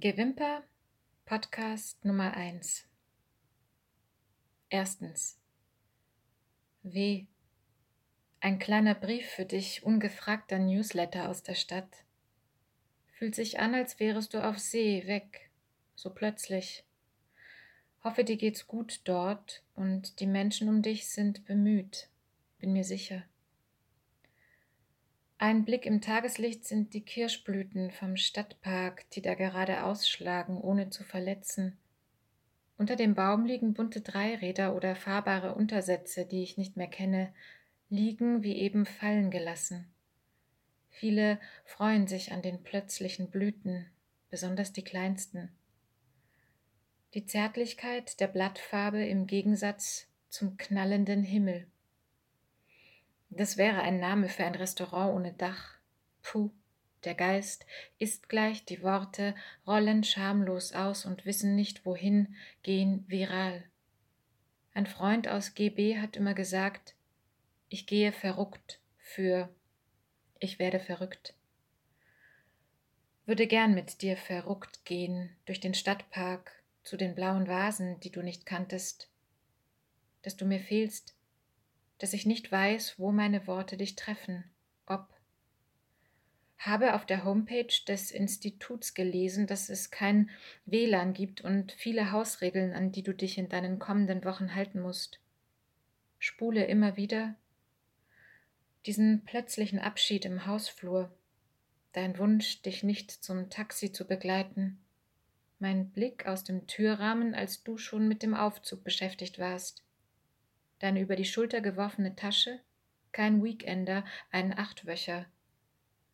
Gewimper, Podcast Nummer 1. Erstens. W. Ein kleiner Brief für dich, ungefragter Newsletter aus der Stadt. Fühlt sich an, als wärest du auf See, weg, so plötzlich. Hoffe, dir geht's gut dort und die Menschen um dich sind bemüht, bin mir sicher. Ein Blick im Tageslicht sind die Kirschblüten vom Stadtpark, die da gerade ausschlagen, ohne zu verletzen. Unter dem Baum liegen bunte Dreiräder oder fahrbare Untersätze, die ich nicht mehr kenne, liegen wie eben fallen gelassen. Viele freuen sich an den plötzlichen Blüten, besonders die kleinsten. Die Zärtlichkeit der Blattfarbe im Gegensatz zum knallenden Himmel. Das wäre ein Name für ein Restaurant ohne Dach. Puh, der Geist ist gleich, die Worte rollen schamlos aus und wissen nicht wohin, gehen viral. Ein Freund aus GB hat immer gesagt, ich gehe verruckt für ich werde verrückt. Würde gern mit dir verruckt gehen durch den Stadtpark zu den blauen Vasen, die du nicht kanntest, dass du mir fehlst, dass ich nicht weiß, wo meine Worte dich treffen, ob. Habe auf der Homepage des Instituts gelesen, dass es kein WLAN gibt und viele Hausregeln, an die du dich in deinen kommenden Wochen halten musst. Spule immer wieder diesen plötzlichen Abschied im Hausflur, dein Wunsch, dich nicht zum Taxi zu begleiten, mein Blick aus dem Türrahmen, als du schon mit dem Aufzug beschäftigt warst, deine über die Schulter geworfene Tasche, kein Weekender, ein Achtwöcher,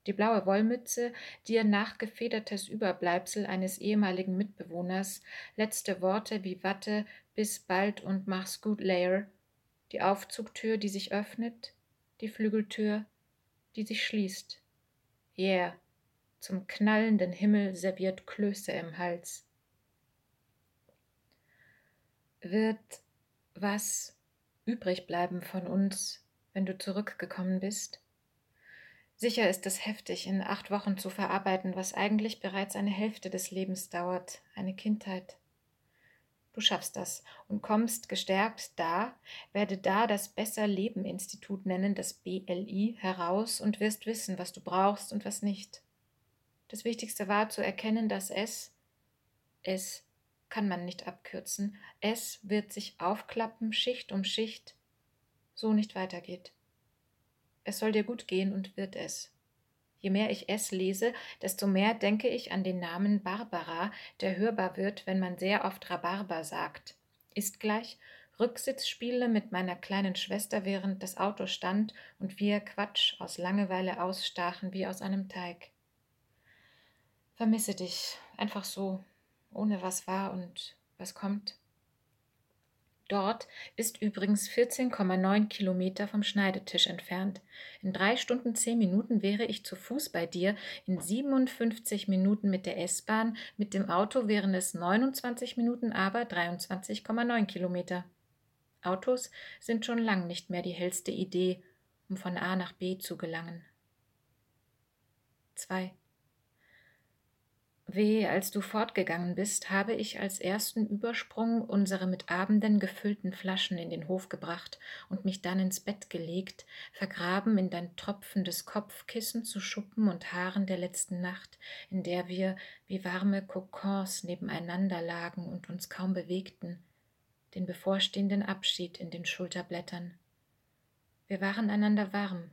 die blaue Wollmütze, dir nachgefedertes Überbleibsel eines ehemaligen Mitbewohners, letzte Worte wie Watte, bis bald und mach's gut, Layer, die Aufzugtür, die sich öffnet, die Flügeltür, die sich schließt. Yeah, zum knallenden Himmel serviert Klöße im Hals. Wird was übrig bleiben von uns, wenn du zurückgekommen bist? Sicher ist es heftig, in acht Wochen zu verarbeiten, was eigentlich bereits eine Hälfte des Lebens dauert, eine Kindheit. Du schaffst das und kommst gestärkt da, werde da das Besser Leben Institut nennen, das BLI, heraus und wirst wissen, was du brauchst und was nicht. Das Wichtigste war zu erkennen, dass es, es kann man nicht abkürzen. Es wird sich aufklappen, Schicht um Schicht, so nicht weitergeht. Es soll dir gut gehen und wird es. Je mehr ich es lese, desto mehr denke ich an den Namen Barbara, der hörbar wird, wenn man sehr oft Rhabarber sagt. Ist gleich Rücksitzspiele mit meiner kleinen Schwester, während das Auto stand und wir Quatsch aus Langeweile ausstachen wie aus einem Teig. Vermisse dich, einfach so, ohne was war und was kommt. Dort ist übrigens 14,9 Kilometer vom Schneidetisch entfernt. In drei Stunden zehn Minuten wäre ich zu Fuß bei dir, in 57 Minuten mit der S-Bahn, mit dem Auto wären es 29 Minuten, aber 23,9 Kilometer. Autos sind schon lang nicht mehr die hellste Idee, um von A nach B zu gelangen. 2. Weh, als du fortgegangen bist, habe ich als ersten Übersprung unsere mit Abenden gefüllten Flaschen in den Hof gebracht und mich dann ins Bett gelegt, vergraben in dein tropfendes Kopfkissen zu Schuppen und Haaren der letzten Nacht, in der wir wie warme Kokons nebeneinander lagen und uns kaum bewegten, den bevorstehenden Abschied in den Schulterblättern. Wir waren einander warm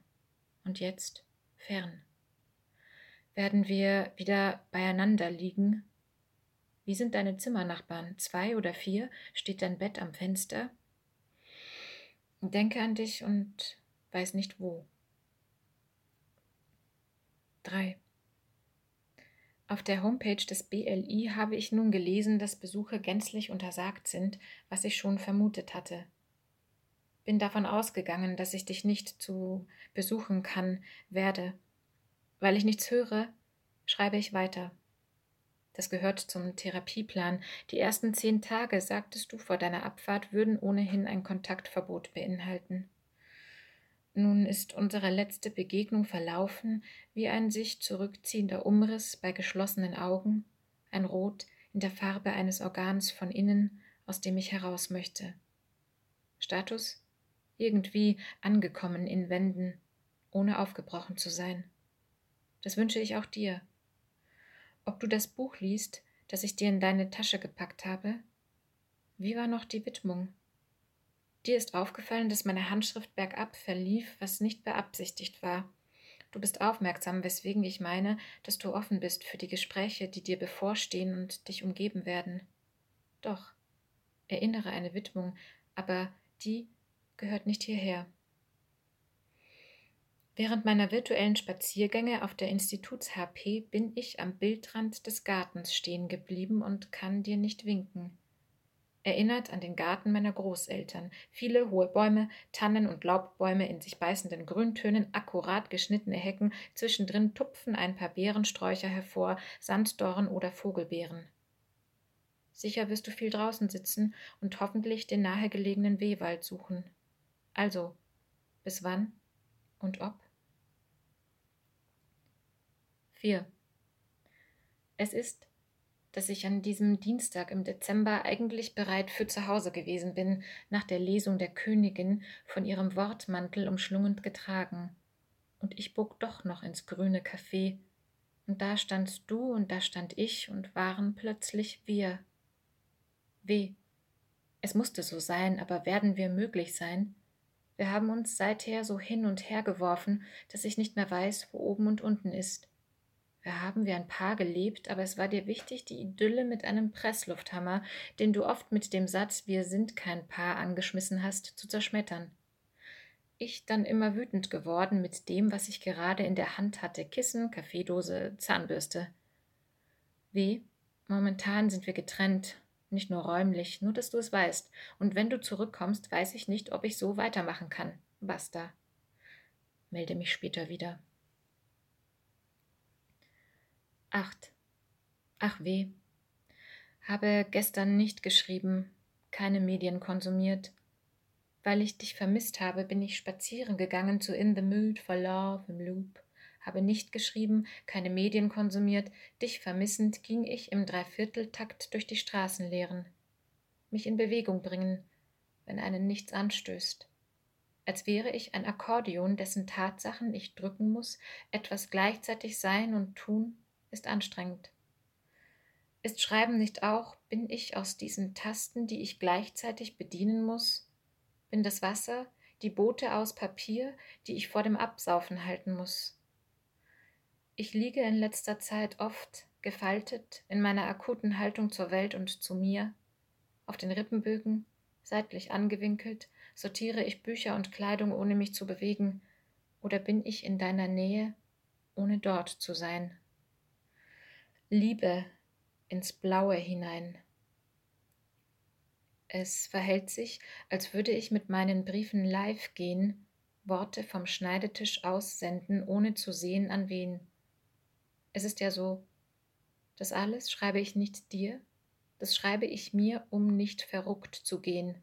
und jetzt fern werden wir wieder beieinander liegen. Wie sind deine Zimmernachbarn? Zwei oder vier? Steht dein Bett am Fenster? Denke an dich und weiß nicht wo. 3. Auf der Homepage des BLI habe ich nun gelesen, dass Besuche gänzlich untersagt sind, was ich schon vermutet hatte. Bin davon ausgegangen, dass ich dich nicht zu besuchen kann, werde, weil ich nichts höre, schreibe ich weiter. Das gehört zum Therapieplan. Die ersten zehn Tage, sagtest du vor deiner Abfahrt, würden ohnehin ein Kontaktverbot beinhalten. Nun ist unsere letzte Begegnung verlaufen wie ein sich zurückziehender Umriss bei geschlossenen Augen, ein Rot in der Farbe eines Organs von innen, aus dem ich heraus möchte. Status irgendwie angekommen in Wänden, ohne aufgebrochen zu sein. Das wünsche ich auch dir. Ob du das Buch liest, das ich dir in deine Tasche gepackt habe? Wie war noch die Widmung? Dir ist aufgefallen, dass meine Handschrift bergab verlief, was nicht beabsichtigt war. Du bist aufmerksam, weswegen ich meine, dass du offen bist für die Gespräche, die dir bevorstehen und dich umgeben werden. Doch, erinnere eine Widmung, aber die gehört nicht hierher. Während meiner virtuellen Spaziergänge auf der Instituts-HP bin ich am Bildrand des Gartens stehen geblieben und kann dir nicht winken. Erinnert an den Garten meiner Großeltern. Viele hohe Bäume, Tannen und Laubbäume in sich beißenden Grüntönen, akkurat geschnittene Hecken, zwischendrin tupfen ein paar Beerensträucher hervor, Sanddorn oder Vogelbeeren. Sicher wirst du viel draußen sitzen und hoffentlich den nahegelegenen Wehwald suchen. Also, bis wann und ob? 4. Es ist, dass ich an diesem Dienstag im Dezember eigentlich bereit für zu Hause gewesen bin, nach der Lesung der Königin von ihrem Wortmantel umschlungend getragen. Und ich bog doch noch ins grüne Café, und da standst du und da stand ich und waren plötzlich wir. Weh. Es musste so sein, aber werden wir möglich sein? Wir haben uns seither so hin und her geworfen, dass ich nicht mehr weiß, wo oben und unten ist. Wir haben wie ein Paar gelebt, aber es war dir wichtig, die Idylle mit einem Presslufthammer, den du oft mit dem Satz Wir sind kein Paar angeschmissen hast, zu zerschmettern. Ich dann immer wütend geworden mit dem, was ich gerade in der Hand hatte: Kissen, Kaffeedose, Zahnbürste. Wie? Momentan sind wir getrennt, nicht nur räumlich, nur dass du es weißt. Und wenn du zurückkommst, weiß ich nicht, ob ich so weitermachen kann. Basta. Melde mich später wieder. 8. Ach weh. Habe gestern nicht geschrieben, keine Medien konsumiert. Weil ich dich vermisst habe, bin ich spazieren gegangen zu In the Mood for Love im Loop. Habe nicht geschrieben, keine Medien konsumiert, dich vermissend ging ich im Dreivierteltakt durch die Straßenleeren. Mich in Bewegung bringen, wenn einen nichts anstößt. Als wäre ich ein Akkordeon, dessen Tatsachen ich drücken muss, etwas gleichzeitig sein und tun, ist anstrengend. Ist Schreiben nicht auch, bin ich aus diesen Tasten, die ich gleichzeitig bedienen muss? Bin das Wasser, die Boote aus Papier, die ich vor dem Absaufen halten muss? Ich liege in letzter Zeit oft gefaltet in meiner akuten Haltung zur Welt und zu mir. Auf den Rippenbögen, seitlich angewinkelt, sortiere ich Bücher und Kleidung, ohne mich zu bewegen, oder bin ich in deiner Nähe, ohne dort zu sein? Liebe ins Blaue hinein. Es verhält sich, als würde ich mit meinen Briefen live gehen, Worte vom Schneidetisch aussenden, ohne zu sehen, an wen. Es ist ja so, das alles schreibe ich nicht dir, das schreibe ich mir, um nicht verruckt zu gehen.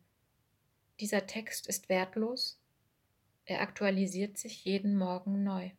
Dieser Text ist wertlos, er aktualisiert sich jeden Morgen neu.